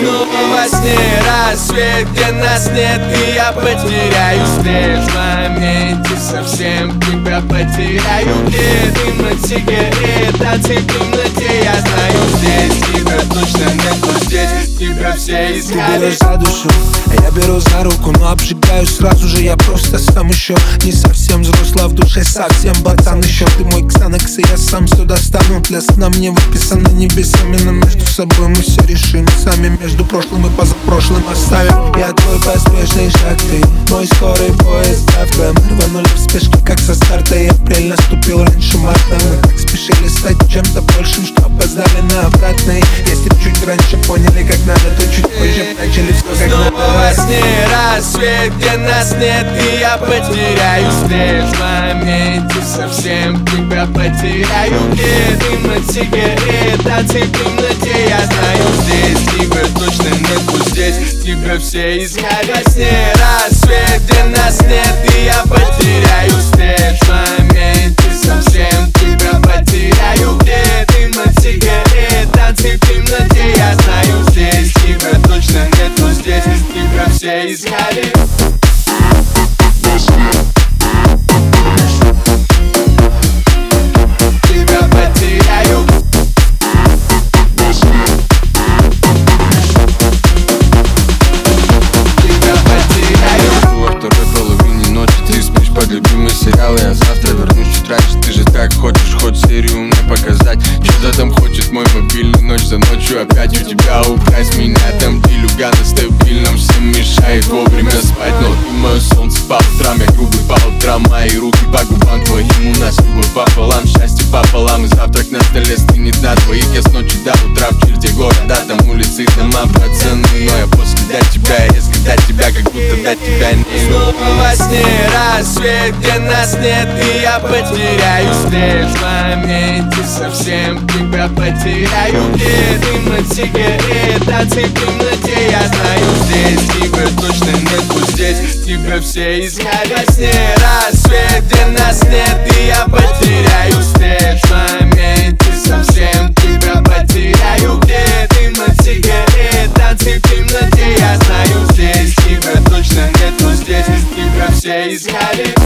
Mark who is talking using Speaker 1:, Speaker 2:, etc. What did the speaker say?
Speaker 1: снова во сне рассвет, где нас нет И я потеряю свет в моменте совсем Тебя потеряю, где дым от сигарет Танцы в темноте, я знаю здесь все искали.
Speaker 2: Ты берешь за душу, а я беру за руку Но обжигаю сразу же, я просто сам еще Не совсем взросла в душе, совсем пацан еще. Ты мой ксанекс, и я сам сюда стану Для сна. Мне выписано небесами Но между собой мы все решим сами. Между прошлым и позапрошлым оставим. Я твой поспешный шаг, ты мой скорый поезд завтра Мы рванули в спешке, как со старта И апрель наступил раньше марта. Мы так спешили стать чем-то большим, что опоздали на обратный
Speaker 1: во сне рассвет, где нас нет И я потеряю свет в моменте совсем Тебя потеряю, где дым от сигарет Танцы в темноте, я знаю. Здесь Тебя точно нету здесь, тебя все искали Во сне рассвет, где нас нет И я потеряю свет
Speaker 3: сериал Я завтра вернусь чуть раньше Ты же так хочешь хоть серию мне показать. Что там хочет мой мобильный Ночь за ночью опять у тебя украсть. Меня там делюга на стабильном Всем мешает вовремя спать. Но ты мое солнце по утрам Я грубый по утрам Мои руки по губам твоим. У нас любовь пополам Счастье пополам. И завтрак на столе стынет на двоих. Я с ночи до утра в черте города Там улицы, дома, пацаны Но я после до тебя резко до тебя, как будто до тебя не
Speaker 1: во сне рассвет, где нас нет И я потеряю. След в моменте совсем Тебя потеряю, где дым от сигарет Танцы в темноте, я знаю. Здесь Тебя точно нету здесь, тебя все искали Во сне рассвет, где нас нет he's got it.